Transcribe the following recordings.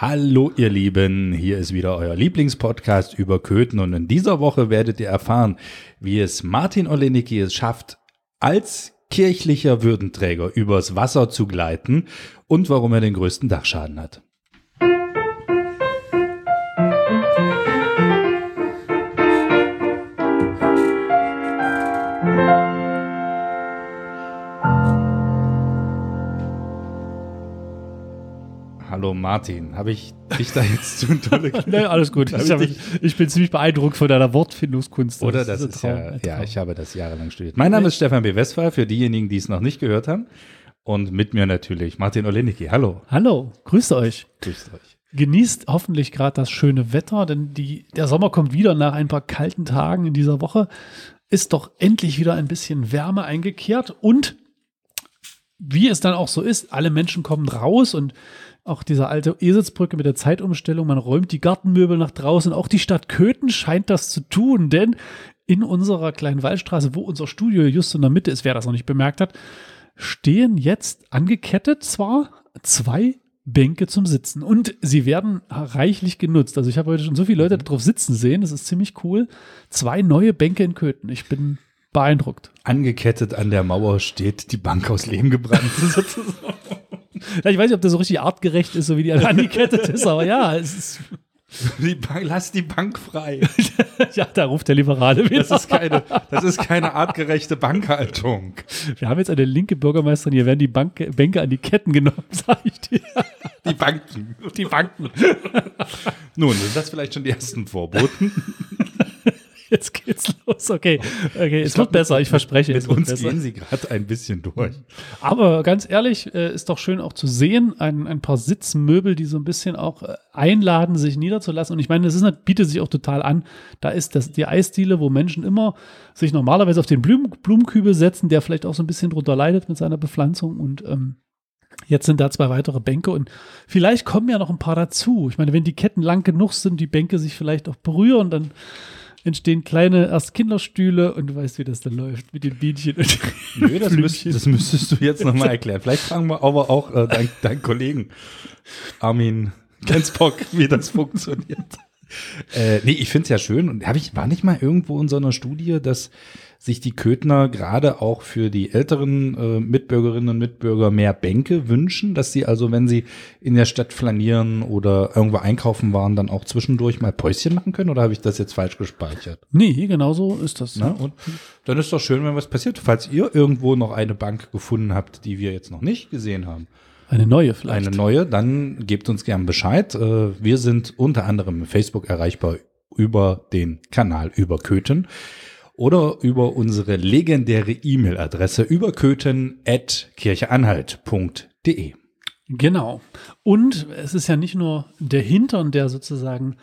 Hallo ihr Lieben, hier ist wieder euer Lieblingspodcast über Köthen und in dieser Woche werdet ihr erfahren, wie es Martin Olenicki es schafft, als kirchlicher Würdenträger übers Wasser zu gleiten und warum er den größten Dachschaden hat. Hallo Martin, habe ich dich da jetzt zu tolle Nee, alles gut. Ich, hab, ich, bin ziemlich beeindruckt von deiner Wortfindungskunst. Oder das, ist, ist ja, ja, ich habe das jahrelang studiert. Mein Name ist Stefan B. Westphal, für diejenigen, die es noch nicht gehört haben. Und mit mir natürlich Martin Olenicki. Hallo. Hallo, grüßt euch. Grüßt euch. Genießt hoffentlich gerade das schöne Wetter, denn die, der Sommer kommt wieder nach ein paar kalten Tagen in dieser Woche. Ist doch endlich wieder ein bisschen Wärme eingekehrt und wie es dann auch so ist, alle Menschen kommen raus und auch diese alte Eselsbrücke mit der Zeitumstellung, man räumt die Gartenmöbel nach draußen. Auch die Stadt Köthen scheint das zu tun, denn in unserer kleinen Waldstraße, wo unser Studio just in der Mitte ist, wer das noch nicht bemerkt hat, stehen jetzt angekettet zwar zwei Bänke zum Sitzen und sie werden reichlich genutzt. Also ich habe heute schon so viele Leute darauf sitzen sehen, das ist ziemlich cool. Zwei neue Bänke in Köthen. Ich bin beeindruckt. Angekettet an der Mauer steht die Bank aus Lehm gebrannt. Ja, ich weiß nicht, ob das so richtig artgerecht ist, so wie die alle angekettet ist, aber ja, es ist. Die Bank, lass die Bank frei. ja, da ruft der Liberale wieder. Das ist keine, das ist keine artgerechte Bankhaltung. Wir haben jetzt eine linke Bürgermeisterin, hier werden die Bank, Bänke an die Ketten genommen, sag ich dir. Die Banken. Die Banken. Nun, sind das vielleicht schon die ersten Vorboten? Jetzt geht's los. Okay, okay, es wird besser, ich verspreche. Mit uns besser. gehen sie gerade ein bisschen durch. Aber ganz ehrlich, äh, ist doch schön auch zu sehen, ein, ein paar Sitzmöbel, die so ein bisschen auch äh, einladen, sich niederzulassen. Und ich meine, das ist, bietet sich auch total an. Da ist das, die Eisdiele, wo Menschen immer sich normalerweise auf den Blumen, Blumenkübel setzen, der vielleicht auch so ein bisschen drunter leidet mit seiner Bepflanzung. Und ähm, Jetzt sind da zwei weitere Bänke und vielleicht kommen ja noch ein paar dazu. Ich meine, wenn die Ketten lang genug sind, die Bänke sich vielleicht auch berühren, dann entstehen kleine erst Kinderstühle und du weißt, wie das dann läuft mit den Bienchen und Nö, das, müsst, das müsstest du jetzt nochmal erklären. Vielleicht fragen wir aber auch äh, deinen dein Kollegen Armin Gensbock, wie das funktioniert. Äh, nee, ich finde es ja schön. Und hab ich, war nicht mal irgendwo in so einer Studie, dass sich die Köthner gerade auch für die älteren äh, Mitbürgerinnen und Mitbürger mehr Bänke wünschen, dass sie also, wenn sie in der Stadt flanieren oder irgendwo einkaufen waren, dann auch zwischendurch mal Päuschen machen können? Oder habe ich das jetzt falsch gespeichert? Nee, genau so ist das. Na, und dann ist doch schön, wenn was passiert. Falls ihr irgendwo noch eine Bank gefunden habt, die wir jetzt noch nicht gesehen haben, eine neue vielleicht. Eine neue, dann gebt uns gern Bescheid. Äh, wir sind unter anderem Facebook erreichbar über den Kanal über Köthen oder über unsere legendäre E-Mail-Adresse überköthen.kircheanhalt.de. Genau. Und es ist ja nicht nur der Hintern, der sozusagen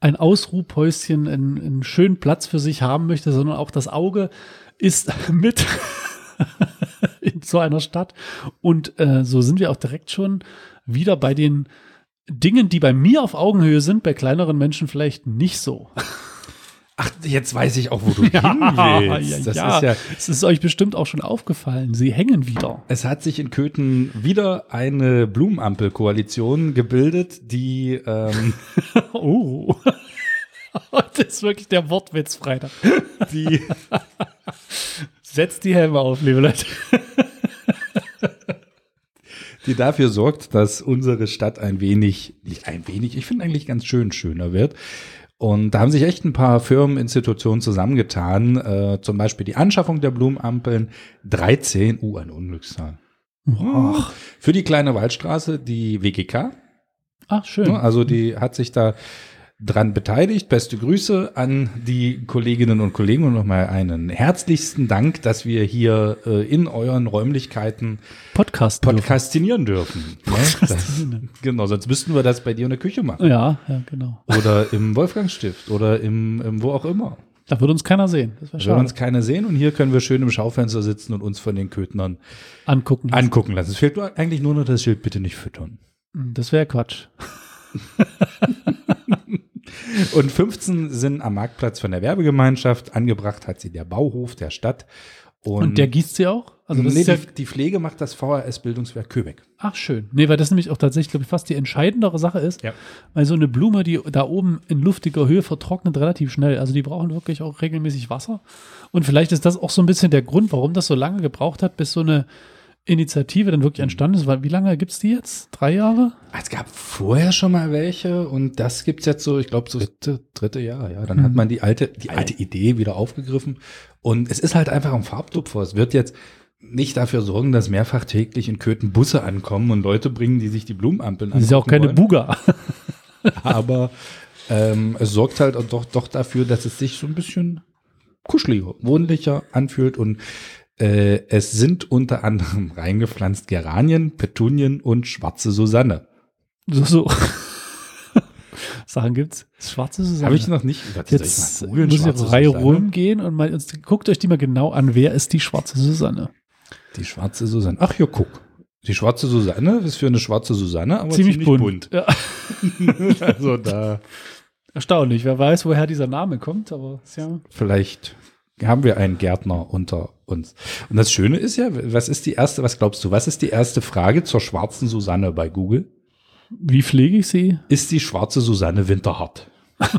ein Ausruhpäuschen, einen, einen schönen Platz für sich haben möchte, sondern auch das Auge ist mit in so einer Stadt. Und äh, so sind wir auch direkt schon wieder bei den Dingen, die bei mir auf Augenhöhe sind, bei kleineren Menschen vielleicht nicht so. Ach, jetzt weiß ich auch, wo du ja, hin willst. Ja, das ja. ist ja. Es ist euch bestimmt auch schon aufgefallen. Sie hängen wieder. Es hat sich in Köthen wieder eine Blumenampel-Koalition gebildet, die. Ähm, oh. Heute ist wirklich der Wortwitz Freitag. Die. Setzt die Helme auf, liebe Leute. die dafür sorgt, dass unsere Stadt ein wenig, nicht ein wenig, ich finde eigentlich ganz schön schöner wird. Und da haben sich echt ein paar Firmeninstitutionen zusammengetan, äh, zum Beispiel die Anschaffung der Blumenampeln 13, uh, eine Unglückszahl. Oh. Für die kleine Waldstraße, die WGK. Ach, schön. Also die hat sich da dran beteiligt. Beste Grüße an die Kolleginnen und Kollegen und nochmal einen herzlichsten Dank, dass wir hier äh, in euren Räumlichkeiten Podcast podcastinieren dürfen. dürfen. Ne? Das, genau, sonst müssten wir das bei dir in der Küche machen. Ja, ja, genau. Oder im Wolfgangstift oder im, im wo auch immer. Da würde uns keiner sehen. Das da würde uns keiner sehen und hier können wir schön im Schaufenster sitzen und uns von den Kötnern angucken lassen. Angucken lassen. Es fehlt eigentlich nur noch das Schild, bitte nicht füttern. Das wäre Quatsch. Und 15 sind am Marktplatz von der Werbegemeinschaft. Angebracht hat sie der Bauhof der Stadt. Und, und der gießt sie auch? Also das nee, ist ja, die, die Pflege macht das VHS-Bildungswerk Köbeck. ach schön. Nee, weil das nämlich auch tatsächlich, glaube ich, fast die entscheidendere Sache ist. Ja. Weil so eine Blume, die da oben in luftiger Höhe vertrocknet relativ schnell. Also die brauchen wirklich auch regelmäßig Wasser. Und vielleicht ist das auch so ein bisschen der Grund, warum das so lange gebraucht hat, bis so eine Initiative dann wirklich entstanden ist. Weil wie lange gibt es die jetzt? Drei Jahre? Es gab vorher schon mal welche und das gibt's jetzt so, ich glaube, so dritte, dritte Jahr, ja. Dann hat Mhm. man die alte, die alte Idee wieder aufgegriffen. Und es ist halt einfach ein Farbtupfer. Es wird jetzt nicht dafür sorgen, dass mehrfach täglich in Köthen Busse ankommen und Leute bringen, die sich die Blumenampeln Das ist ja auch keine wollen. Buga. Aber ähm, es sorgt halt doch, doch dafür, dass es sich so ein bisschen kuscheliger, wohnlicher anfühlt und äh, es sind unter anderem reingepflanzt Geranien, Petunien und schwarze Susanne. So, so. Sachen gibt's. Schwarze Susanne. Habe ich noch nicht. Warte, soll Jetzt ich mal googeln? muss ich auf Reihe rumgehen und mal uns, guckt euch die mal genau an. Wer ist die schwarze Susanne? Die schwarze Susanne. Ach ja, guck. Die schwarze Susanne ist für eine schwarze Susanne, aber ziemlich, ziemlich, bunt. bunt. Ja. also da Erstaunlich. Wer weiß, woher dieser Name kommt, aber ja. vielleicht haben wir einen Gärtner unter uns. Und das Schöne ist ja, was ist die erste, was glaubst du, was ist die erste Frage zur schwarzen Susanne bei Google? Wie pflege ich sie? Ist die schwarze Susanne winterhart?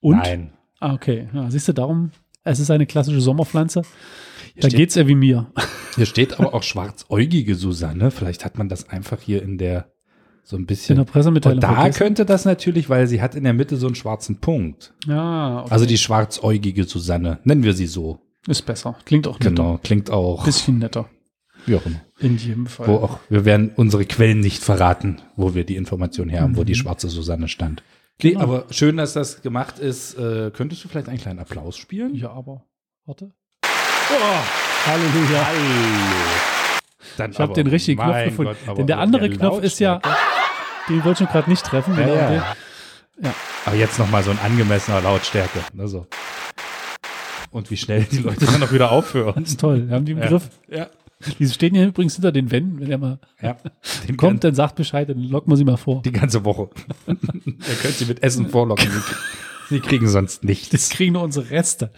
Und? Nein. Ah, okay. Ja, siehst du, darum, es ist eine klassische Sommerpflanze. Hier Da steht, geht's ja wie mir. hier steht aber auch schwarzäugige Susanne. Vielleicht hat man das einfach hier in der so ein In bisschen. der Pressemitteilung. Und da vergessen. könnte das natürlich, weil sie hat in der Mitte so einen schwarzen Punkt. Ja, okay. Also die schwarzäugige Susanne, nennen wir sie so. Ist besser. Klingt auch netter. Genau, klingt auch, Bisschen netter. wie auch immer. In jedem Fall. Wo auch, wir werden unsere Quellen nicht verraten, wo wir die Information her haben, wo die Mhm. schwarze Susanne stand. Genau. aber schön, dass das gemacht ist. Äh, könntest du vielleicht einen kleinen Applaus spielen? Ja, aber. Warte. Oh, Halleluja. Hallo. Dann Ich habe den richtigen Knopf gefunden. Gott, Denn der andere Knopf ist ja. Den wollte ich schon gerade nicht treffen. Ja, genau ja. Ja. Aber jetzt noch mal so ein angemessener Lautstärke. Ne, so. Und wie schnell die Leute dann auch wieder aufhören. Das ist toll. Wir haben die im Ja. Griff. Ja. Die stehen hier übrigens hinter den Wänden. Wenn er mal ja. Kommt, dann sagt Bescheid, dann locken wir sie mal vor. Die ganze Woche. Ihr könnt sie mit Essen vorlocken. Sie, sie kriegen sonst Das nichts. kriegen nur unsere Reste.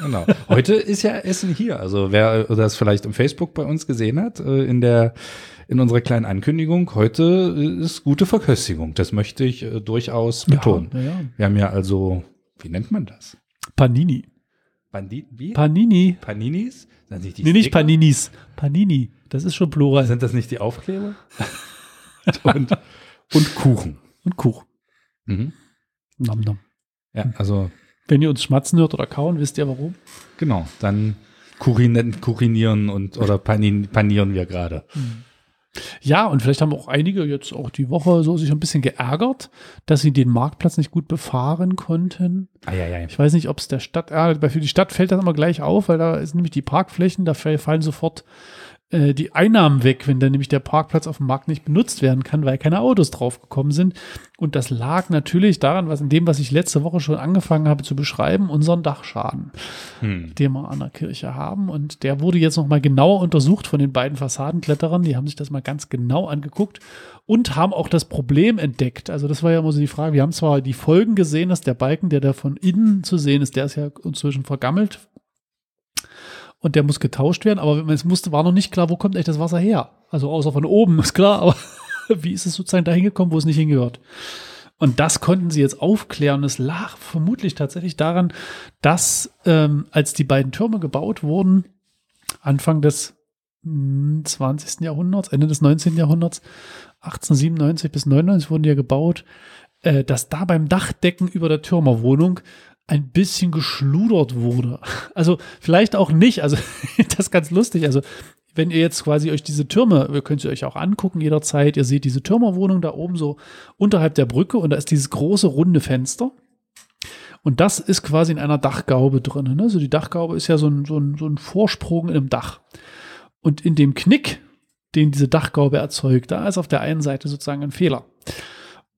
Genau. Heute ist ja Essen hier. Also wer das vielleicht im Facebook bei uns gesehen hat, äh, in der in unserer kleinen Ankündigung, heute äh, ist gute Verköstigung. Das möchte ich äh, durchaus betonen. Ja, ja. Wir haben ja also, wie nennt man das? Panini. Bandit, wie? Panini. Paninis? Sind nicht die Nee, nicht? Paninis. Panini. Das ist schon Plural. Sind das nicht die Aufkleber? und, und Kuchen. Und Kuchen. Mhm. Nom, nom. Ja, also Wenn ihr uns schmatzen hört oder kauen, wisst ihr warum? Genau, dann kurin, kurinieren und oder panin, panieren wir gerade. Ja, und vielleicht haben auch einige jetzt auch die Woche so sich ein bisschen geärgert, dass sie den Marktplatz nicht gut befahren konnten. Eieiei. Ich weiß nicht, ob es der Stadt, ja, für die Stadt fällt das immer gleich auf, weil da ist nämlich die Parkflächen, da fallen sofort äh, die Einnahmen weg, wenn dann nämlich der Parkplatz auf dem Markt nicht benutzt werden kann, weil keine Autos draufgekommen sind. Und das lag natürlich daran, was in dem, was ich letzte Woche schon angefangen habe zu beschreiben, unseren Dachschaden, Hm. den wir an der Kirche haben. Und der wurde jetzt nochmal genauer untersucht von den beiden Fassadenkletterern. Die haben sich das mal ganz genau angeguckt und haben auch das Problem entdeckt. Also das war ja immer so die Frage. Wir haben zwar die Folgen gesehen, dass der Balken, der da von innen zu sehen ist, der ist ja inzwischen vergammelt und der muss getauscht werden, aber es musste, war noch nicht klar, wo kommt echt das Wasser her? Also außer von oben, ist klar, aber wie ist es sozusagen da hingekommen, wo es nicht hingehört? Und das konnten sie jetzt aufklären. Es lag vermutlich tatsächlich daran, dass ähm, als die beiden Türme gebaut wurden, Anfang des hm, 20. Jahrhunderts, Ende des 19. Jahrhunderts, 1897 bis 99 wurden die ja gebaut, äh, dass da beim Dachdecken über der Türmerwohnung ein bisschen geschludert wurde. Also vielleicht auch nicht. Also das ist ganz lustig. Also wenn ihr jetzt quasi euch diese Türme, ihr könnt sie euch auch angucken jederzeit, ihr seht diese Türmerwohnung da oben so unterhalb der Brücke und da ist dieses große runde Fenster. Und das ist quasi in einer Dachgaube drin. Also die Dachgaube ist ja so ein, so, ein, so ein Vorsprung in einem Dach. Und in dem Knick, den diese Dachgaube erzeugt, da ist auf der einen Seite sozusagen ein Fehler.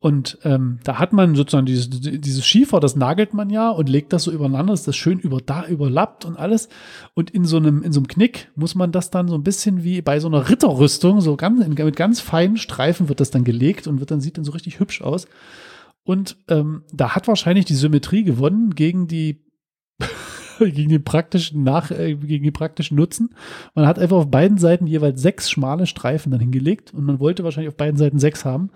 Und ähm, da hat man sozusagen dieses, dieses Schiefer, das nagelt man ja und legt das so übereinander, dass das schön über da überlappt und alles. Und in so einem in so einem Knick muss man das dann so ein bisschen wie bei so einer Ritterrüstung so ganz mit ganz feinen Streifen wird das dann gelegt und wird dann sieht dann so richtig hübsch aus. Und ähm, da hat wahrscheinlich die Symmetrie gewonnen gegen die gegen den praktischen Nach, äh, gegen den praktischen Nutzen. Man hat einfach auf beiden Seiten jeweils sechs schmale Streifen dann hingelegt und man wollte wahrscheinlich auf beiden Seiten sechs haben.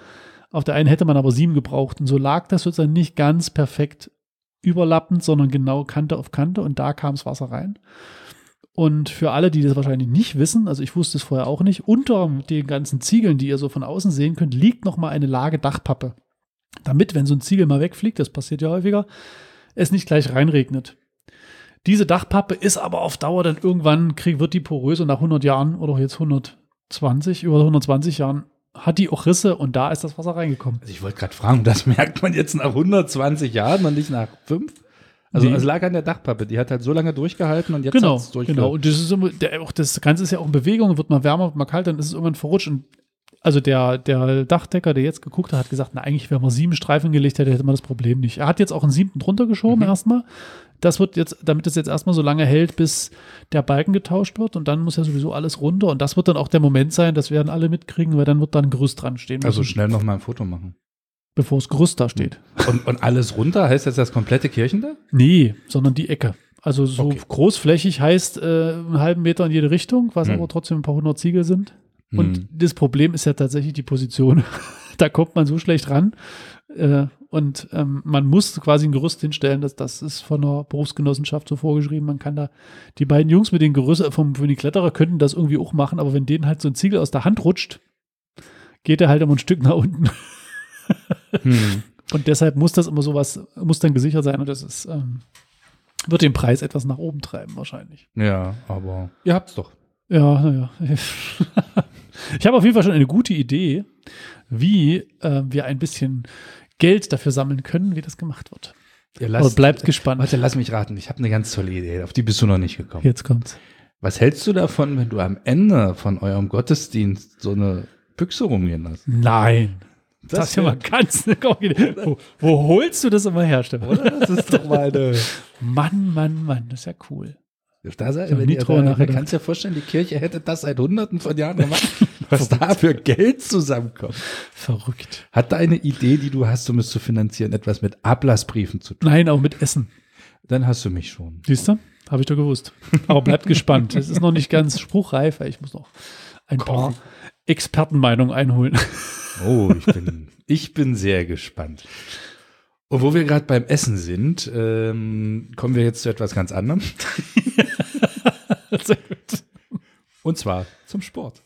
Auf der einen hätte man aber sieben gebraucht und so lag das sozusagen nicht ganz perfekt überlappend, sondern genau Kante auf Kante und da kam das Wasser rein. Und für alle, die das wahrscheinlich nicht wissen, also ich wusste es vorher auch nicht, unter den ganzen Ziegeln, die ihr so von außen sehen könnt, liegt nochmal eine Lage Dachpappe. Damit, wenn so ein Ziegel mal wegfliegt, das passiert ja häufiger, es nicht gleich reinregnet. Diese Dachpappe ist aber auf Dauer dann irgendwann, wird die porös und nach 100 Jahren oder jetzt 120, über 120 Jahren hat die auch Risse und da ist das Wasser reingekommen. Also ich wollte gerade fragen, das merkt man jetzt nach 120 Jahren und nicht nach fünf? Also Nee. es lag an der Dachpappe, die hat halt so lange durchgehalten und jetzt Genau, hat's durchge- genau. Und das, ist immer, der, auch das Ganze ist ja auch in Bewegung, wird mal wärmer, wird mal kalt, dann ist es irgendwann verrutscht. Und also der, der Dachdecker, der jetzt geguckt hat, hat gesagt, na eigentlich, wenn man sieben Streifen gelegt hätte, hätte man das Problem nicht. Er hat jetzt auch einen siebten drunter geschoben Mhm. erstmal. Das wird jetzt, damit es jetzt erstmal so lange hält, bis der Balken getauscht wird und dann muss ja sowieso alles runter. Und das wird dann auch der Moment sein, das werden alle mitkriegen, weil dann wird dann ein Gerüst dran stehen, Also müssen, schnell noch mal ein Foto machen. bevor das Gerüst da steht. Und, und alles runter, heißt jetzt das komplette Kirchendach? Nee, sondern die Ecke. Also so Okay. großflächig heißt äh, einen halben Meter in jede Richtung, was Hm. aber trotzdem ein paar hundert Ziegel sind. Und Hm. das Problem ist ja tatsächlich die Position. da kommt man so schlecht ran. Äh, und ähm, man muss quasi ein Gerüst hinstellen. Das, das ist von der Berufsgenossenschaft so vorgeschrieben. Man kann da, die beiden Jungs mit den Gerüst äh, vom, den Kletterer könnten das irgendwie auch machen, aber wenn denen halt so ein Ziegel aus der Hand rutscht, geht er halt immer ein Stück nach unten. Hm. Und deshalb muss das immer sowas, muss dann gesichert sein und das ist, ähm, wird den Preis etwas nach oben treiben wahrscheinlich. Ja, aber ihr habt's doch. Ja, naja. Ich habe auf jeden Fall schon eine gute Idee, wie äh, wir ein bisschen Geld dafür sammeln können, wie das gemacht wird. Ihr lasst, bleibt gespannt. Warte, lass mich raten. Ich habe eine ganz tolle Idee. Auf die bist du noch nicht gekommen. Jetzt kommt's. Was hältst du davon, wenn du am Ende von eurem Gottesdienst so eine Büchse rumgehen lässt? Nein. Das, Das ist ja mal ganz wo, wo holst du das immer her, Stefan? Oder? Das ist doch mal eine. Mann, Mann, Mann, das ist ja cool. Da sei, So wenn nie ihr drüber da, man nachgedacht. kann es ja vorstellen, die Kirche hätte das seit hunderten von Jahren gemacht. Was da für Geld zusammenkommt. Verrückt. Hat deine Idee, die du hast, um es zu finanzieren, etwas mit Ablassbriefen zu tun? Nein, auch mit Essen. Dann hast du mich schon. Siehst du? Habe ich doch gewusst. Aber bleibt gespannt. Es ist noch nicht ganz spruchreif, ich muss noch ein paar Expertenmeinungen einholen. Oh, ich bin, ich bin sehr gespannt. Und wo wir gerade beim Essen sind, ähm, kommen wir jetzt zu etwas ganz anderem. Sehr gut. Und zwar zum Sport.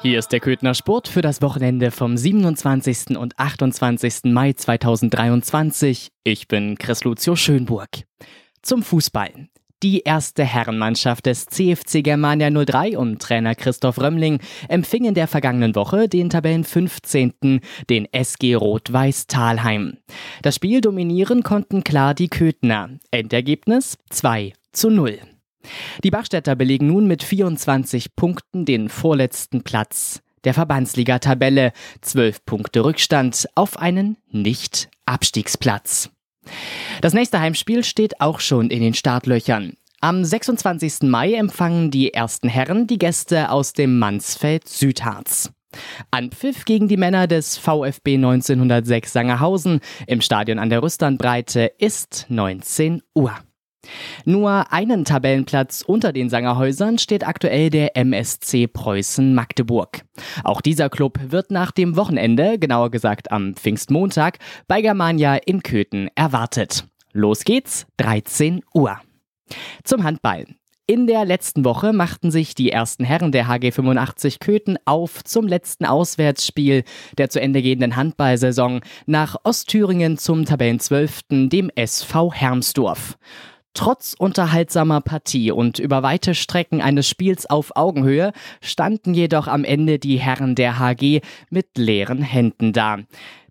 Hier ist der Köthner Sport für das Wochenende vom 27. und 28. Mai 2023. Ich bin Chris Lucio Schönburg. Zum Fußball. Die erste Herrenmannschaft des CFC Germania 03 und Trainer Christoph Römmling empfing in der vergangenen Woche den Tabellen 15. den SG Rot-Weiß Talheim. Das Spiel dominieren konnten klar die Köthner. Endergebnis 2 zu 0. Die Bachstädter belegen nun mit 24 Punkten den vorletzten Platz der Verbandsliga-Tabelle. 12 Punkte Rückstand auf einen Nicht-Abstiegsplatz. Das nächste Heimspiel steht auch schon in den Startlöchern. Am 26. Mai empfangen die ersten Herren die Gäste aus dem Mansfeld Südharz. Anpfiff gegen die Männer des VfB 1906 Sangerhausen im Stadion an der Rüsternbreite ist 19 Uhr. Nur einen Tabellenplatz unter den Sangerhäusern steht aktuell der MSC Preußen Magdeburg. Auch dieser Club wird nach dem Wochenende, genauer gesagt am Pfingstmontag, bei Germania in Köthen erwartet. Los geht's, 13 Uhr. Zum Handball. In der letzten Woche machten sich die ersten Herren der HG 85 Köthen auf zum letzten Auswärtsspiel der zu Ende gehenden Handballsaison nach Ostthüringen zum Tabellenzwölften, dem SV Hermsdorf. Trotz unterhaltsamer Partie und über weite Strecken eines Spiels auf Augenhöhe standen jedoch am Ende die Herren der HG mit leeren Händen da.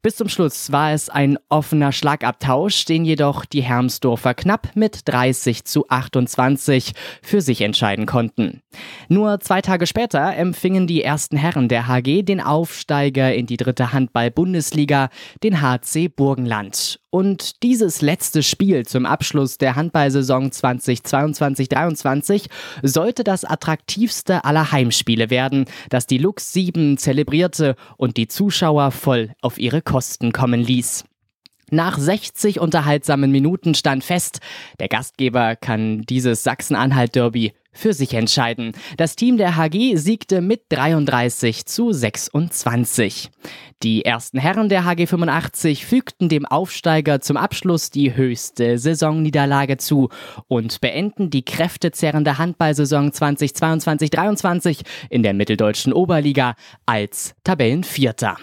Bis zum Schluss war es ein offener Schlagabtausch, den jedoch die Hermsdorfer knapp mit 30 zu 28 für sich entscheiden konnten. Nur zwei Tage später empfingen die ersten Herren der HG den Aufsteiger in die dritte Handball-Bundesliga, den HC Burgenland. Und dieses letzte Spiel zum Abschluss der Handballsaison 2022-23 sollte das attraktivste aller Heimspiele werden, das die Lux 7 zelebrierte und die Zuschauer voll auf ihre Kosten kommen ließ. Nach 60 unterhaltsamen Minuten stand fest, der Gastgeber kann dieses Sachsen-Anhalt-Derby für sich entscheiden. Das Team der HG siegte mit 33 zu 26. Die ersten Herren der HG 85 fügten dem Aufsteiger zum Abschluss die höchste Saisonniederlage zu und beenden die kräftezerrende Handballsaison 2022-23 in der mitteldeutschen Oberliga als Tabellenvierter.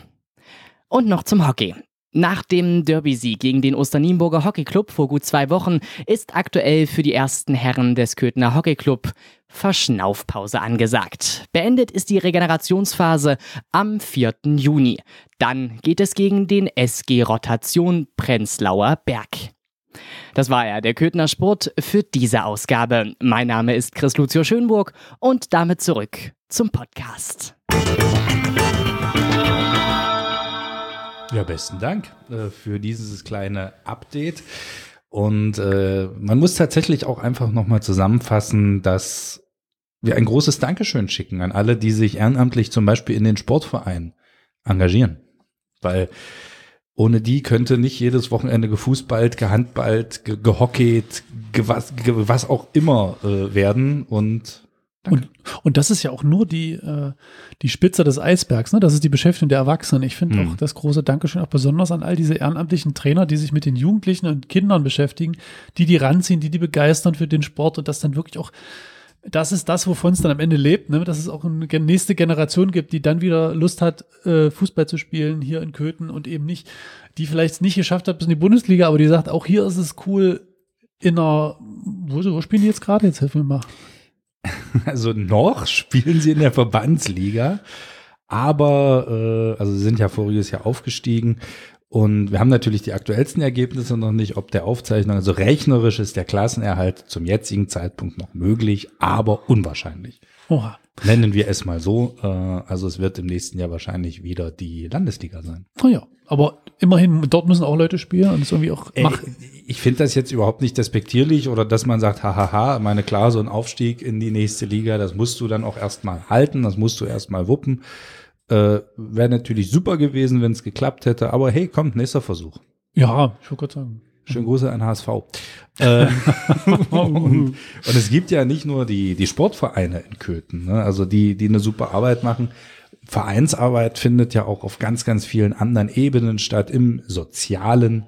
Und noch zum Hockey. Nach dem Derby-Sieg gegen den Osternienburger Hockeyclub vor gut zwei Wochen ist aktuell für die ersten Herren des Köthener Hockeyclub Verschnaufpause angesagt. Beendet ist die Regenerationsphase am 4. Juni. Dann geht es gegen den SG Rotation Prenzlauer Berg. Das war er, der Köthner Sport für diese Ausgabe. Mein Name ist Chris Lucio Schönburg und damit zurück zum Podcast. Ja, besten Dank äh, für dieses kleine Update. Und äh, man muss tatsächlich auch einfach nochmal zusammenfassen, dass wir ein großes Dankeschön schicken an alle, die sich ehrenamtlich zum Beispiel in den Sportvereinen engagieren. Weil ohne die könnte nicht jedes Wochenende gefußballt, gehandballt, ge gehockeyd, ge was, ge was auch immer äh, werden. Und und, und das ist ja auch nur die, äh, die Spitze des Eisbergs, ne? Das ist die Beschäftigung der Erwachsenen. Ich finde Mhm. auch das große Dankeschön auch besonders an all diese ehrenamtlichen Trainer, die sich mit den Jugendlichen und Kindern beschäftigen, die die ranziehen, die die begeistern für den Sport und das dann wirklich auch, das ist das, wovon es dann am Ende lebt, ne? Dass es auch eine nächste Generation gibt, die dann wieder Lust hat, äh, Fußball zu spielen hier in Köthen und eben nicht, die vielleicht es nicht geschafft hat bis in die Bundesliga, aber die sagt, auch hier ist es cool in einer, wo, wo spielen die jetzt gerade? Jetzt helfen wir mal. Also noch spielen sie in der Verbandsliga, aber äh, also sie sind ja voriges Jahr aufgestiegen und wir haben natürlich die aktuellsten Ergebnisse noch nicht, ob der Aufzeichnung, also rechnerisch ist der Klassenerhalt zum jetzigen Zeitpunkt noch möglich, aber unwahrscheinlich. Oha. Nennen wir es mal so. Äh, also es wird im nächsten Jahr wahrscheinlich wieder die Landesliga sein. Oh ja, aber immerhin, dort müssen auch Leute spielen und es irgendwie auch Ey, mach, ich finde das jetzt überhaupt nicht despektierlich oder dass man sagt, hahaha, meine klar, so ein Aufstieg in die nächste Liga, das musst du dann auch erstmal halten, das musst du erstmal wuppen. Äh, Wäre natürlich super gewesen, wenn es geklappt hätte, aber hey, kommt, nächster Versuch. Ja, ich wollte gerade sagen. Schönen Grüße an HSV. äh, und, und es gibt ja nicht nur die, die Sportvereine in Köthen, ne? also die, die eine super Arbeit machen. Vereinsarbeit findet ja auch auf ganz, ganz vielen anderen Ebenen statt, im sozialen,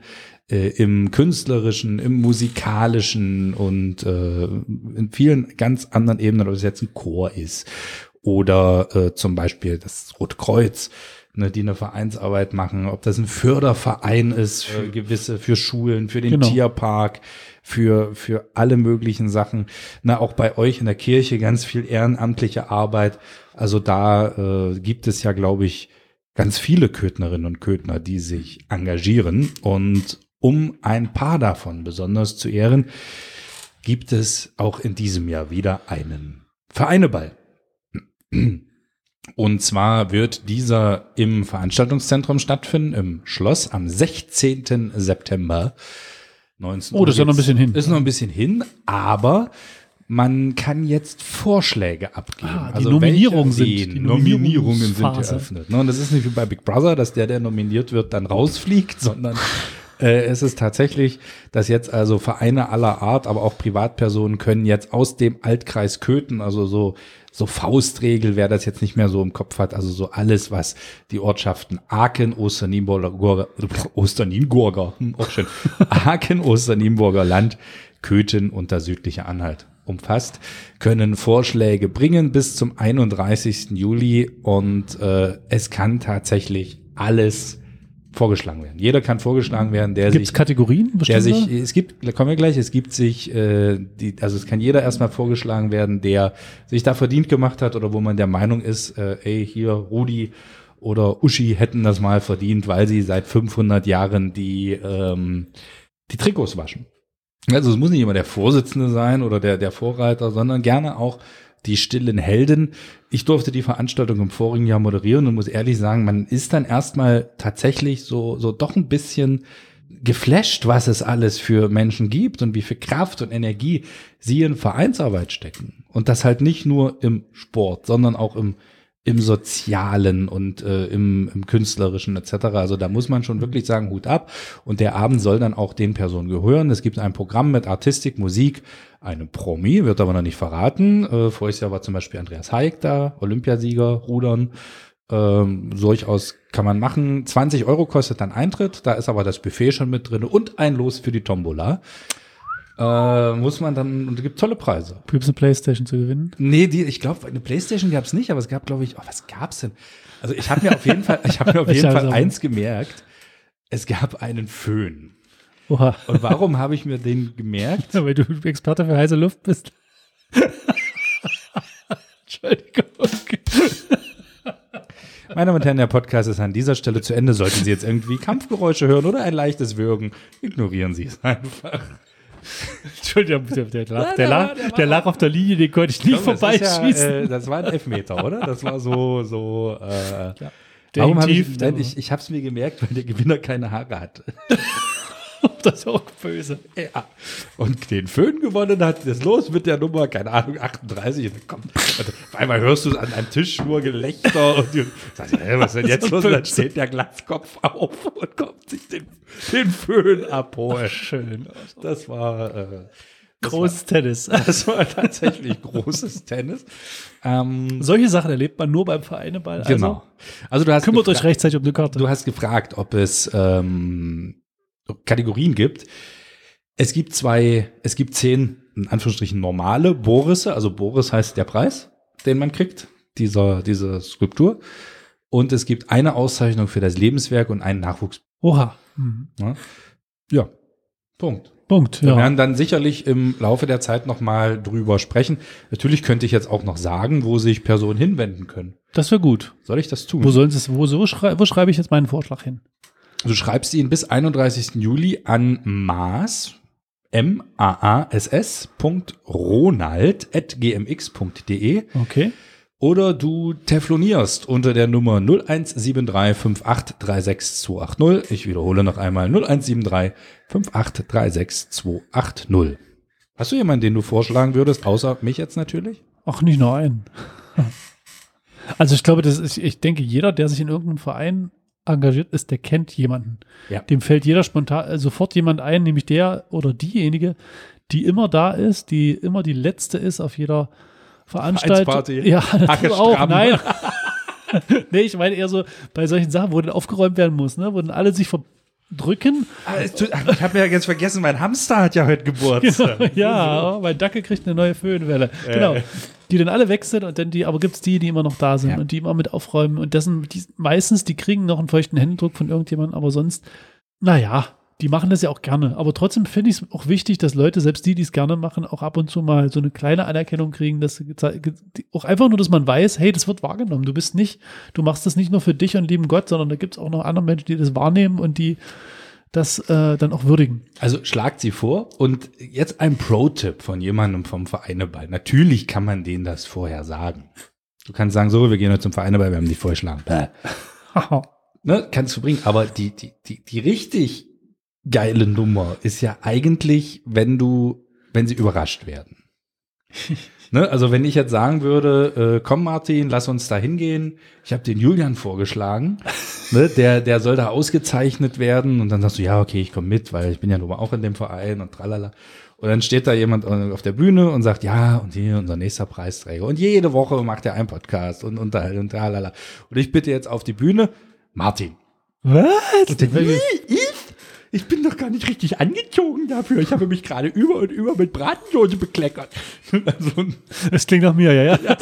äh, im künstlerischen, im musikalischen und äh, in vielen ganz anderen Ebenen, ob es jetzt ein Chor ist oder äh, zum Beispiel das Rote Kreuz, ne, die eine Vereinsarbeit machen, ob das ein Förderverein ist für gewisse, für Schulen, für den Genau. Tierpark, für, für alle möglichen Sachen. Na, auch bei euch in der Kirche ganz viel ehrenamtliche Arbeit. Also da äh, gibt es ja, glaube ich, ganz viele Köthnerinnen und Köthner, die sich engagieren. Und um ein paar davon besonders zu ehren, gibt es auch in diesem Jahr wieder einen Vereineball. Und zwar wird dieser im Veranstaltungszentrum stattfinden, im Schloss am 16. September. 19 Oh, das ist ja noch ein bisschen hin. Ist noch ein bisschen hin, aber man kann jetzt Vorschläge abgeben. Ah, die also Nominierungen sind- die, Nominierungen sind geöffnet. Ne? Und das ist nicht wie bei Big Brother, dass der, der nominiert wird, dann rausfliegt, sondern äh, es ist tatsächlich, dass jetzt also Vereine aller Art, aber auch Privatpersonen können jetzt aus dem Altkreis Köthen, also so so Faustregel, wer das jetzt nicht mehr so im Kopf hat, also so alles, was die Ortschaften Aachen, Osternienburger, Osternienburger, hm, auch schön, Aachen, Osternienburger Land, Köthen und der südliche Anhalt umfasst, können Vorschläge bringen bis zum 31. Juli und äh, es kann tatsächlich alles vorgeschlagen werden. Jeder kann vorgeschlagen werden, der Gibt es sich Kategorien der bestimmte? sich, es gibt, da kommen wir gleich, es gibt sich, äh, die, also es kann jeder erstmal vorgeschlagen werden, der sich da verdient gemacht hat oder wo man der Meinung ist, äh, ey, hier Rudi oder Uschi hätten das mal verdient, weil sie seit 500 Jahren die, ähm, die Trikots waschen. Also es muss nicht immer der Vorsitzende sein oder der, der Vorreiter, sondern gerne auch die stillen Helden. Ich durfte die Veranstaltung im vorigen Jahr moderieren und muss ehrlich sagen, man ist dann erstmal tatsächlich so, so doch ein bisschen geflasht, was es alles für Menschen gibt und wie viel Kraft und Energie sie in Vereinsarbeit stecken. Und das halt nicht nur im Sport, sondern auch im, im Sozialen und äh, im, im Künstlerischen etc. Also da muss man schon wirklich sagen, Hut ab. Und der Abend soll dann auch den Personen gehören. Es gibt ein Programm mit Artistik, Musik, eine Promi, wird aber noch nicht verraten. Äh, voriges Jahr war zum Beispiel Andreas Haig da, Olympiasieger, Rudern. Ähm, durchaus kann man machen. 20 Euro kostet dann Eintritt, da ist aber das Buffet schon mit drin und ein Los für die Tombola. Äh, muss man dann, und es gibt tolle Preise. Gibt es eine Playstation zu gewinnen? Nee, die, ich glaube, eine Playstation gab es nicht, aber es gab, glaube ich, oh, was gab's denn? Also ich habe mir auf jeden Fall, ich habe mir auf jeden Fall eins gemerkt. Es gab einen Föhn. Oha, Und warum habe ich mir den gemerkt? weil du Experte für heiße Luft bist. Entschuldigung. Meine Damen und Herren, der Podcast ist an dieser Stelle zu Ende. Sollten Sie jetzt irgendwie Kampfgeräusche hören oder ein leichtes Würgen, ignorieren Sie es einfach. Entschuldigung, der, der, Lach, der, Lach, der Lach auf der Linie, den konnte ich nicht Das ist ja, vorbeischießen. äh, das war ein Elfmeter, oder? Das war so, so, äh, Der Warum habe ich, nein, ich, ich habe es mir gemerkt, weil der Gewinner keine Haare hatte. das ist auch böse. Ja. Und den Föhn gewonnen hat, das los mit der Nummer, keine Ahnung, 38. Und kommt, und auf einmal hörst du an einem Tisch nur Gelächter und du sagst, hey, was ist denn jetzt los? Und dann steht der Glatzkopf auf und kommt sich den, den Föhn abholen. Schön. Das war, äh, Großes Tennis. das war tatsächlich großes Tennis. Ähm, Solche Sachen erlebt man nur beim Vereineball. Also genau. Also du hast kümmert euch rechtzeitig um eine Karte. Du hast gefragt, ob es ähm, Kategorien gibt. Es gibt zwei, es gibt zehn, in Anführungsstrichen, normale Borisse. Also Boris heißt der Preis, den man kriegt, dieser, diese Skulptur. Und es gibt eine Auszeichnung für das Lebenswerk und einen Nachwuchs. Oha. Mhm. Ja, Punkt. Punkt. Wir Ja. werden dann sicherlich im Laufe der Zeit nochmal drüber sprechen. Natürlich könnte ich jetzt auch noch sagen, wo sich Personen hinwenden können. Das wäre gut. Soll ich das tun? Wo sollen sie es, wo, so schrei wo schreibe ich jetzt meinen Vorschlag hin? Du schreibst ihn bis 31. Juli an maas, M-A-A-S-S, Punkt Ronald at gmx.de Okay. oder du teflonierst unter der Nummer 017358368280. Ich wiederhole noch einmal 017358368280. Hast du jemanden, den du vorschlagen würdest, außer mich jetzt natürlich? Ach, nicht nur einen. Also ich glaube, das ist, ich denke, jeder, der sich in irgendeinem Verein engagiert ist, der kennt jemanden. Ja. Dem fällt jeder spontan äh, sofort jemand ein, nämlich der oder diejenige, die immer da ist, die immer die letzte ist auf jeder Veranstaltung. Ja, das auch. Nein. nee, ich meine eher so bei solchen Sachen, wo dann aufgeräumt werden muss, ne? wo dann alle sich verdrücken. Ah, Ich habe mir ja jetzt vergessen, mein Hamster hat ja heute Geburtstag. ja, mein Dackel kriegt eine neue Föhnwelle. Genau. Die dann alle weg sind und dann die, aber gibt es die, die immer noch da sind Ja. und die immer mit aufräumen. Und das sind die, meistens, die kriegen noch einen feuchten Händedruck von irgendjemandem, aber sonst, naja, die machen das ja auch gerne. Aber trotzdem finde ich es auch wichtig, dass Leute, selbst die, die es gerne machen, auch ab und zu mal so eine kleine Anerkennung kriegen, dass auch einfach nur, dass man weiß, hey, das wird wahrgenommen. Du bist nicht, du machst das nicht nur für dich und lieben Gott, sondern da gibt es auch noch andere Menschen, die das wahrnehmen und die das äh, dann auch würdigen. Also schlagt sie vor und jetzt ein Pro-Tipp von jemandem vom Vereineball. Natürlich kann man denen das vorher sagen. Du kannst sagen, so, wir gehen heute zum Vereineball, wir haben die vorgeschlagen. Ne, kannst du bringen. Aber die, die, die, die richtig geile Nummer ist ja eigentlich, wenn du, wenn sie überrascht werden. ne, also wenn ich jetzt sagen würde, äh, komm Martin, lass uns da hingehen. Ich habe den Julian vorgeschlagen. ne, der, der soll da ausgezeichnet werden. Und dann sagst du, ja, okay, ich komme mit, weil ich bin ja nun mal auch in dem Verein und tralala. Und dann steht da jemand auf der Bühne und sagt, ja, und hier unser nächster Preisträger. Und jede Woche macht er einen Podcast und unterhält und tralala. Und ich bitte jetzt auf die Bühne, Martin. Was? Und der, ich? Ich bin doch gar nicht richtig angezogen dafür. Ich habe mich gerade über und über mit Bratensoße bekleckert. Also, Das klingt nach mir, ja, ja.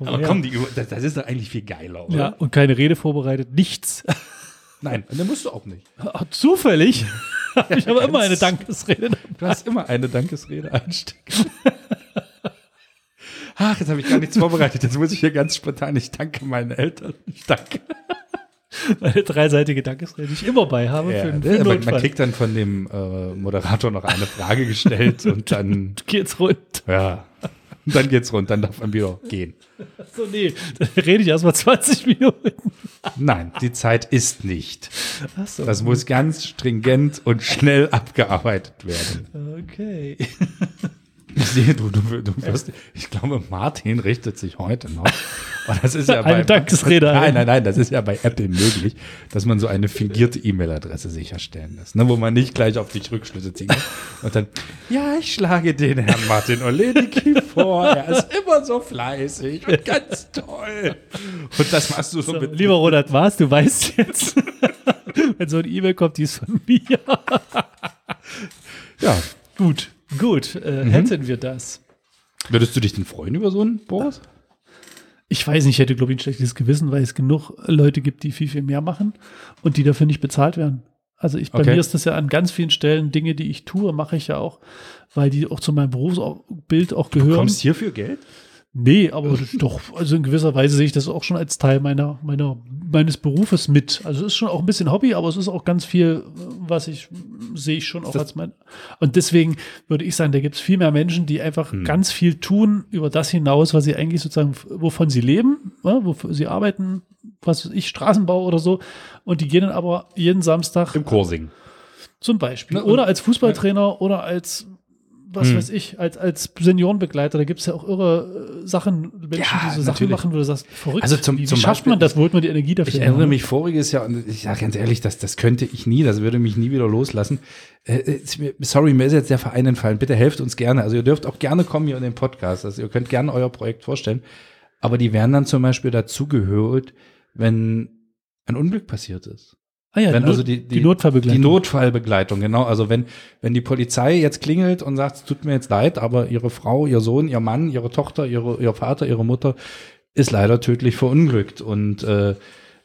aber komm, die, das, das ist doch eigentlich viel geiler, oder? Ja, und keine Rede vorbereitet, nichts. Nein, und dann musst du auch nicht. Ach, zufällig. ich habe immer eine Dankesrede. Du hast immer eine Dankesrede einstecken. Ach, jetzt habe ich gar nichts vorbereitet. Jetzt muss ich hier ganz spontan. Ich danke meinen Eltern. Ich danke. Eine dreiseitige Dankesrede, die ich immer bei habe Ja, für, einen- ne, für einen man, man kriegt dann von dem äh, Moderator noch eine Frage gestellt und dann, Geht's rund. ja, und dann geht's rund. Dann darf man wieder gehen. So, nee, dann rede ich erst mal 20 Minuten. Nein, die Zeit ist nicht. Ach so. Das muss ganz stringent und schnell abgearbeitet werden. Okay. Ich sehe, du, du, du wirst, ich glaube, Martin richtet sich heute noch. Und das ist ja bei, Dankesrede. Nein, nein, nein, das ist ja bei Apple möglich, dass man so eine fingierte E-Mail-Adresse sicherstellen lässt, ne, wo man nicht gleich auf dich Rückschlüsse ziehen kann. Und dann, ja, ich schlage den Herrn Martin Oleniki vor. Er ist immer so fleißig und ganz toll. Und das machst du so, So, mit. lieber Ronald was, du weißt jetzt, wenn so eine E-Mail kommt, die ist von mir. Ja. Gut, gut, äh, hätten wir das. Würdest du dich denn freuen über so einen Boris? Ich weiß nicht, ich hätte, glaube ich, ein schlechtes Gewissen, weil es genug Leute gibt, die viel, viel mehr machen und die dafür nicht bezahlt werden. Also ich, bei Okay. mir ist das ja an ganz vielen Stellen Dinge, die ich tue, mache ich ja auch, weil die auch zu meinem Berufsbild auch gehören. Kommst hierfür Geld? Nee, aber doch, also in gewisser Weise sehe ich das auch schon als Teil meiner, meiner, meines Berufes mit. Also es ist schon auch ein bisschen Hobby, aber es ist auch ganz viel, was ich sehe ich schon auch als mein. Und deswegen würde ich sagen, da gibt es viel mehr Menschen, die einfach Hm. ganz viel tun über das hinaus, was sie eigentlich sozusagen, wovon sie leben, ja, wofür sie arbeiten, was weiß ich, Straßenbau oder so. Und die gehen dann aber jeden Samstag Im Chorsing. zum Beispiel. Ne, und- oder als Fußballtrainer oder als, was Hm. weiß ich, als, als Seniorenbegleiter. Da gibt es ja auch irre äh, Sachen, Menschen, Ja, die so Sachen machen, wo du sagst, verrückt. Also zum- wie, wie zum schafft Beispiel- man das? Wo holt man die Energie dafür? Ich erinnere mich voriges Jahr und ich sage ganz ehrlich, das, das könnte ich nie, das würde mich nie wieder loslassen. Äh, mir- sorry, mir ist jetzt der Verein entfallen. Bitte helft uns gerne. Also ihr dürft auch gerne kommen hier in den Podcast. Also ihr könnt gerne euer Projekt vorstellen. Aber die werden dann zum Beispiel dazugehört, wenn ein Unglück passiert ist. Ah ja, wenn die, also die- die, die- Notfallbegleitung. Die Notfallbegleitung, genau. Also wenn, wenn die Polizei jetzt klingelt und sagt, es tut mir jetzt leid, aber ihre Frau, ihr Sohn, ihr Mann, ihre Tochter, ihre, ihr Vater, ihre Mutter ist leider tödlich verunglückt. Und äh,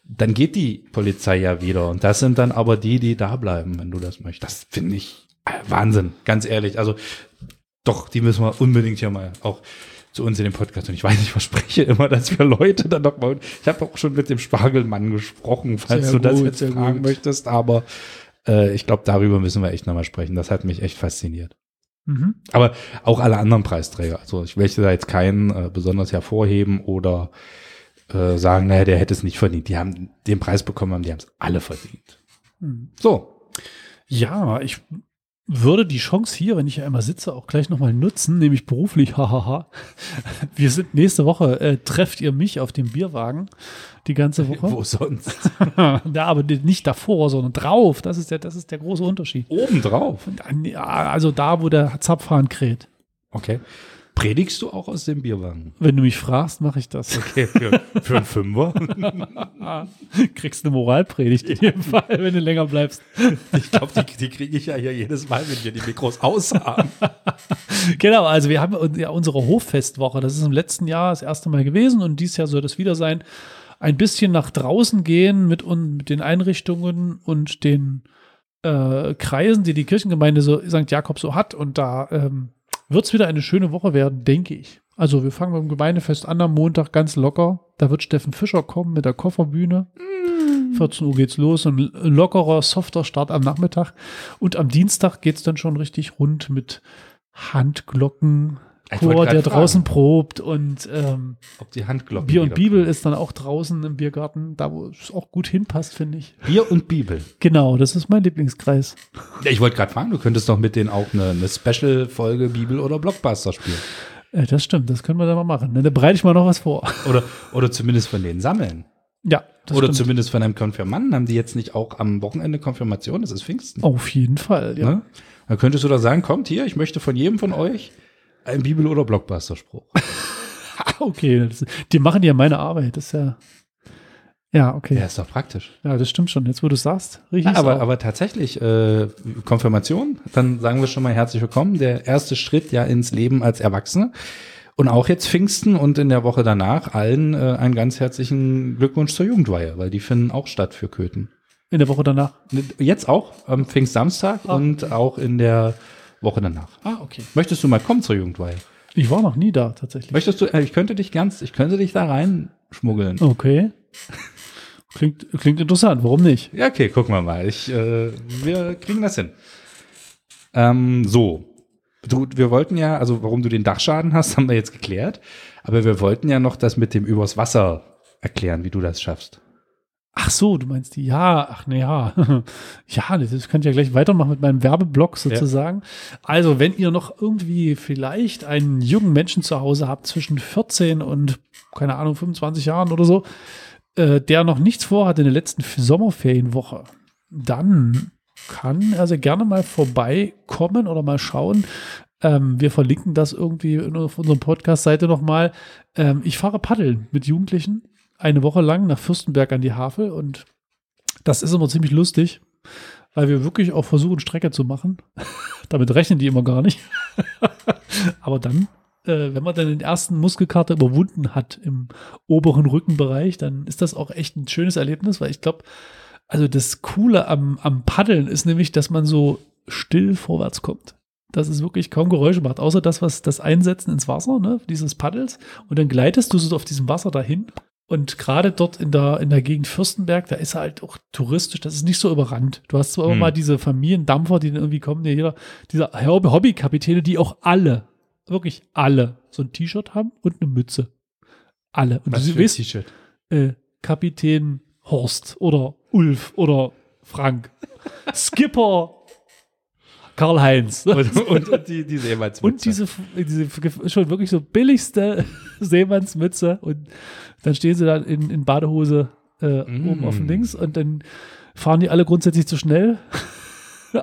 dann geht die Polizei ja wieder. Und das sind dann aber die, die da bleiben, wenn du das möchtest. Das finde ich Wahnsinn, ganz ehrlich. Also doch, die müssen wir unbedingt hier mal auch zu uns in den Podcast. Und ich weiß, ich verspreche immer, dass wir Leute dann noch mal. Ich habe auch schon mit dem Spargelmann gesprochen, falls Sehr du das gut, jetzt fragen gut. möchtest. Aber äh, ich glaube, darüber müssen wir echt nochmal sprechen. Das hat mich echt fasziniert. Mhm. Aber auch alle anderen Preisträger. Also ich möchte da jetzt keinen äh, besonders hervorheben oder äh, sagen, naja, der hätte es nicht verdient. Die haben den Preis bekommen, haben, die haben es alle verdient. Mhm. So. Ja, ich würde die Chance hier, wenn ich hier einmal sitze, auch gleich nochmal nutzen, nämlich beruflich, hahaha. Wir sind nächste Woche, äh, trefft ihr mich auf dem Bierwagen die ganze Woche. Wo sonst? ja, aber nicht davor, sondern drauf. Das ist der, das ist der große Unterschied. Obendrauf. Ja, Also da, wo der Zapfhahn kräht. Okay. Predigst du auch aus dem Bierwagen? Wenn du mich fragst, mache ich das. Okay, für, für einen Fünfer. Kriegst eine Moralpredigt in jedem Fall, wenn du länger bleibst. Ich glaube, die, die kriege ich ja hier jedes Mal, wenn wir die Mikros aushaben. Genau, also wir haben ja unsere Hoffestwoche. Das ist im letzten Jahr das erste Mal gewesen und dieses Jahr soll das wieder sein. Ein bisschen nach draußen gehen mit, mit den Einrichtungen und den äh, Kreisen, die die Kirchengemeinde so St. Jakob so hat. Und da ähm, wird es wieder eine schöne Woche werden, denke ich. Also wir fangen beim Gemeindefest an am Montag ganz locker. Da wird Steffen Fischer kommen mit der Kofferbühne. 14 Uhr geht's los. Ein lockerer, softer Start am Nachmittag. Und am Dienstag geht's dann schon richtig rund mit Handglocken, Chor, der fragen. draußen probt und ähm, Ob die Handglocken. Bier und Bibel ist dann auch draußen im Biergarten, da wo es auch gut hinpasst, finde ich. Bier und Bibel. Genau, das ist mein Lieblingskreis. Ich wollte gerade fragen, du könntest doch mit denen auch eine, eine Special-Folge Bibel oder Blockbuster spielen. Äh, das stimmt, das können wir dann mal machen. Da bereite ich mal noch was vor. Oder, oder zumindest von denen sammeln. Ja, das oder stimmt. zumindest von einem Konfirmanden. Haben die jetzt nicht auch am Wochenende Konfirmation? Das ist Pfingsten. Auf jeden Fall, ja. Ne? Dann könntest du da sagen, kommt hier, ich möchte von jedem von euch einen Bibel- oder Blockbuster-Spruch. Ah, okay, das, die machen ja meine Arbeit, das ist ja. Ja, okay. Ja, Ja, ist doch praktisch. das stimmt schon. Jetzt, wo du es sagst, richtig. aber, aber tatsächlich, äh, Konfirmation, dann sagen wir schon mal herzlich willkommen. Der erste Schritt ja ins Leben als Erwachsene. Und auch jetzt Pfingsten und in der Woche danach allen äh, einen ganz herzlichen Glückwunsch zur Jugendweihe, weil die finden auch statt für Köthen. in der Woche danach. Jetzt auch am Pfingstsamstag Ah. und auch in der Woche danach. Ah, okay. Möchtest du mal kommen zur Jugendweihe? Ich war noch nie da, tatsächlich. Möchtest du, äh, ich könnte dich ganz, ich könnte dich da reinschmuggeln. Okay. Klingt, klingt interessant, warum nicht? Ja, okay, gucken wir mal. Ich, äh, wir kriegen das hin. Ähm, so. Du, wir wollten ja, also warum du den Dachschaden hast, haben wir jetzt geklärt. Aber wir wollten ja noch das mit dem übers Wasser erklären, wie du das schaffst. Ach so, du meinst die, ja, ach ne, ja. ja, das kann ich ja gleich weitermachen mit meinem Werbeblock sozusagen. Also, wenn ihr noch irgendwie vielleicht einen jungen Menschen zu Hause habt zwischen 14 und, keine Ahnung, 25 Jahren oder so, äh, der noch nichts vorhat in der letzten Sommerferienwoche, dann kann er sehr gerne mal vorbeikommen oder mal schauen. Ähm, wir verlinken das irgendwie auf unserer Podcast-Seite nochmal. Ähm, ich fahre paddeln mit Jugendlichen eine Woche lang nach Fürstenberg an die Havel und das ist immer ziemlich lustig, weil wir wirklich auch versuchen, Strecke zu machen. Damit rechnen die immer gar nicht. Aber dann, äh, wenn man dann den ersten Muskelkater überwunden hat im oberen Rückenbereich, dann ist das auch echt ein schönes Erlebnis, weil ich glaube, also das Coole am, am Paddeln ist nämlich, dass man so still vorwärts kommt. Dass es wirklich kaum Geräusche macht, außer das, was das Einsetzen ins Wasser, ne, dieses Paddels. Und dann gleitest du so auf diesem Wasser dahin und gerade dort in der, in der Gegend Fürstenberg, da ist halt auch touristisch, das ist nicht so überrannt. Du hast zwar immer Hm. mal diese Familiendampfer, die dann irgendwie kommen, die jeder, dieser Hobby- Hobbykapitäne, die auch alle, wirklich alle, so ein T-Shirt haben und eine Mütze. Alle. Und Was du für weißt, T-Shirt? äh, Kapitän Horst oder Ulf oder Frank. Skipper Karl-Heinz. Und, und, die, die Seemannsmütze. Und diese, diese schon wirklich so billigste Seemannsmütze. Und dann stehen sie dann in, in Badehose äh, Mm. oben auf dem Dings und dann fahren die alle grundsätzlich zu schnell.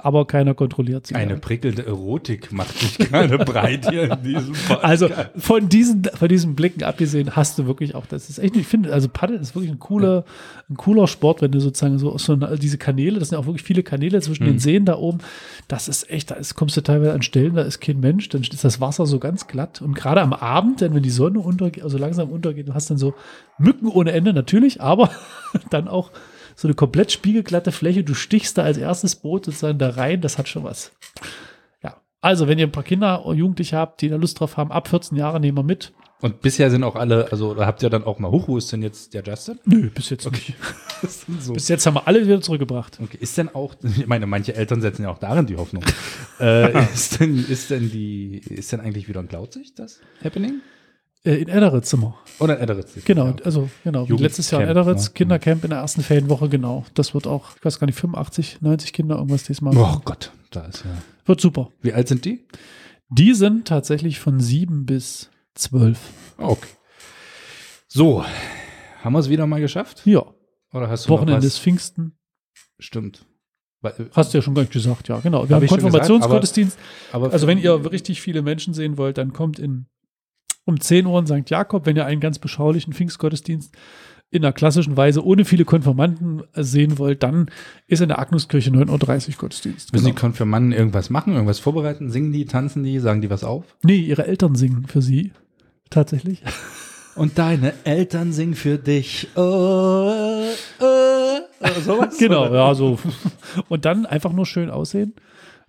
Aber keiner kontrolliert sie. Eine prickelnde Erotik macht sich gerade breit hier in diesem Podcast. Also von diesen, von diesen Blicken abgesehen hast du wirklich auch, das ist echt, ich finde, also Paddeln ist wirklich ein cooler, ein cooler Sport, wenn du sozusagen so, so diese Kanäle, das sind ja auch wirklich viele Kanäle zwischen Mhm. den Seen da oben, das ist echt, da ist, kommst du teilweise an Stellen, da ist kein Mensch, dann ist das Wasser so ganz glatt und gerade am Abend, denn wenn die Sonne untergeht, also langsam untergeht, du hast dann so Mücken ohne Ende natürlich, aber dann auch so eine komplett spiegelglatte Fläche, du stichst da als erstes Boot sozusagen da rein, das hat schon was. Ja, also wenn ihr ein paar Kinder und Jugendliche habt, die da Lust drauf haben, ab 14 Jahre nehmen wir mit. Und bisher sind auch alle, also da habt ihr dann auch mal, hoch, wo ist denn jetzt der Justin? Nö, bis jetzt nicht. so. Bis jetzt haben wir alle wieder zurückgebracht. Okay, ist denn auch, ich meine, manche Eltern setzen ja auch darin die Hoffnung. äh, ist, denn, ist denn die, ist denn eigentlich wieder in Klautzig das Happening? Äh, in Ederitz sind wir. Oder in Ederitz? Genau, Ja, also genau, wie letztes Jahr in ne? Ederitz, Mhm. Kindercamp in der ersten Ferienwoche, genau. Das wird auch, ich weiß gar nicht, 85, 90 Kinder, irgendwas diesmal. Oh Gott, da ist ja. Wird super. Wie alt sind die? Die sind tatsächlich von sieben bis zwölf. Okay. So, haben wir es wieder mal geschafft? Ja, Oder hast du Wochenende was? Pfingsten. Stimmt. Weil- Hast du ja schon gar nicht gesagt, ja, genau. Wir Hab haben Konfirmationsgottesdienst. Also wenn ihr richtig viele Menschen sehen wollt, dann kommt in um 10 Uhr in St. Jakob, wenn ihr einen ganz beschaulichen Pfingstgottesdienst in der klassischen Weise ohne viele Konfirmanden sehen wollt, dann ist in der Agnuskirche 9.30 Uhr Gottesdienst. müssen Genau. die Konfirmanden irgendwas machen, irgendwas vorbereiten? Singen die, tanzen die, sagen die was auf? Nee, ihre Eltern singen für sie. Tatsächlich. Und deine Eltern singen für dich. Oh, oh, oh, sowas? Genau, Oder? ja, so. Und dann einfach nur schön aussehen,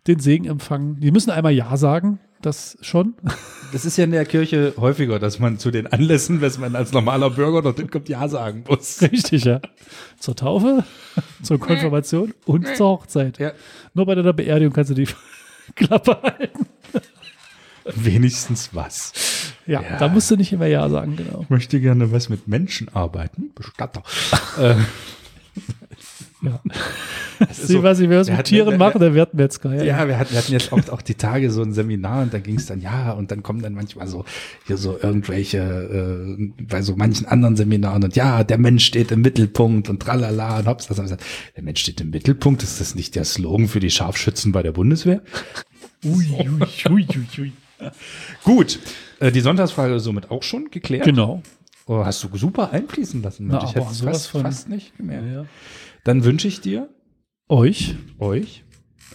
den Segen empfangen. Die müssen einmal Ja sagen, das schon. Das ist ja in der Kirche häufiger, dass man zu den Anlässen, wenn man als normaler Bürger dorthin kommt, Ja sagen muss. Richtig, ja. Zur Taufe, zur Konfirmation und zur Hochzeit. Ja. Nur bei der Beerdigung kannst du die Klappe halten. Wenigstens was. Ja, Ja. da musst du nicht immer Ja sagen, genau. Ich möchte gerne was mit Menschen arbeiten. Bestatter. Ja. Sieh, so- was ich was wir mit Tieren wir- mache, der wird Metzger. Ja, Ja, wir hatten, wir hatten jetzt auch, auch die Tage so ein Seminar und da ging es dann, ja, und dann kommen dann manchmal so, hier so irgendwelche, äh, bei so manchen anderen Seminaren und ja, der Mensch steht im Mittelpunkt und tralala und hops, das haben wir gesagt, der Mensch steht im Mittelpunkt, ist das nicht der Slogan für die Scharfschützen bei der Bundeswehr? Ui, ui, ui, ui. Gut, äh, die Sonntagsfrage ist somit auch schon geklärt. Genau. Oh, hast du super einfließen lassen. Na, Mensch. ich hätte es fast, von- fast nicht gemerkt. Ja. Dann wünsche ich dir, Euch euch,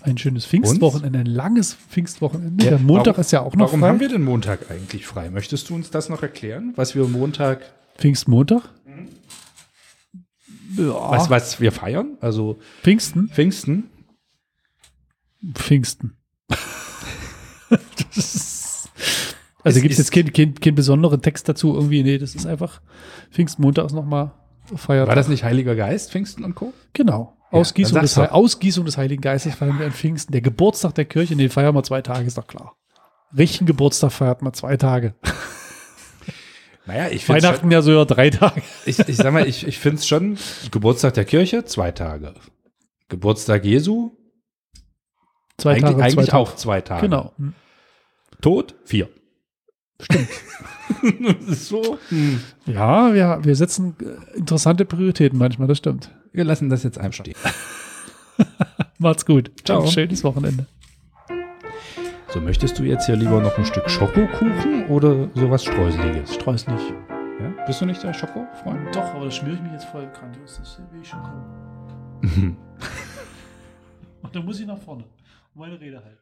ein schönes Pfingstwochenende, ein langes Pfingstwochenende. Ja, der Montag warum- ist ja auch noch warum frei. haben wir den Montag eigentlich frei? Möchtest du uns das noch erklären, was wir Montag Pfingstmontag? Ja, Was, was wir feiern? Also Pfingsten? Pfingsten. Pfingsten. Ist- also gibt es jetzt keinen kein, kein besonderen Text dazu irgendwie? Nee, das ist einfach Pfingstmontag ist nochmal Feiertag. War das nicht Heiliger Geist, Pfingsten und Co.? Genau. Ja, Ausgießung, dann des, Ausgießung des Heiligen Geistes feiern wir an Pfingsten. Der Geburtstag der Kirche, den feiern wir zwei Tage, ist doch klar. Richtigen Geburtstag feiert man zwei Tage. Naja, ich finde Weihnachten ja so ja drei Tage. ich, ich sag mal, ich, ich finde es schon, Geburtstag der Kirche, zwei Tage. Geburtstag Jesu, Zwei eigentlich, Tage, zwei eigentlich Tage. auch zwei Tage. Genau. Hm. Tod, vier. Stimmt. das ist so. Hm. Ja, wir, wir setzen äh, interessante Prioritäten manchmal, das stimmt. Wir lassen das jetzt einfach stehen. Macht's gut. Ciao. Ein schönes Wochenende. So, möchtest du jetzt hier lieber noch ein Stück Schokokuchen oder sowas Streuseliges? Streus nicht. Ja? Bist du nicht der Schokofreund? Doch, aber das schmiere ich mich jetzt voll grandios. Das will ich schon kommen. Und dann muss ich nach vorne. Meine Rede halten.